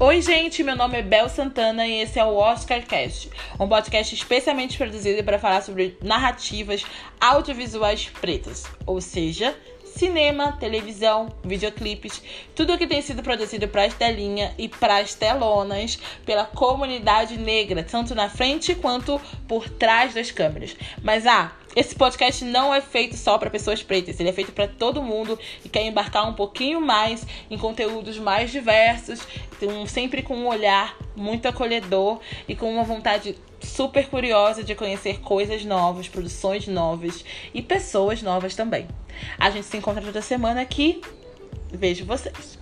Oi, gente, meu nome é Bel Santana e esse é o Oscarcast, um podcast especialmente produzido para falar sobre narrativas audiovisuais pretas, ou seja, cinema, televisão, videoclipes, tudo que tem sido produzido para as telinhas e para as telonas pela comunidade negra, tanto na frente quanto por trás das câmeras. Mas ah, esse podcast não é feito só para pessoas pretas, ele é feito para todo mundo que quer embarcar um pouquinho mais em conteúdos mais diversos, sempre com um olhar muito acolhedor e com uma vontade super curiosa de conhecer coisas novas, produções novas e pessoas novas também. A gente se encontra toda semana aqui. Vejo vocês.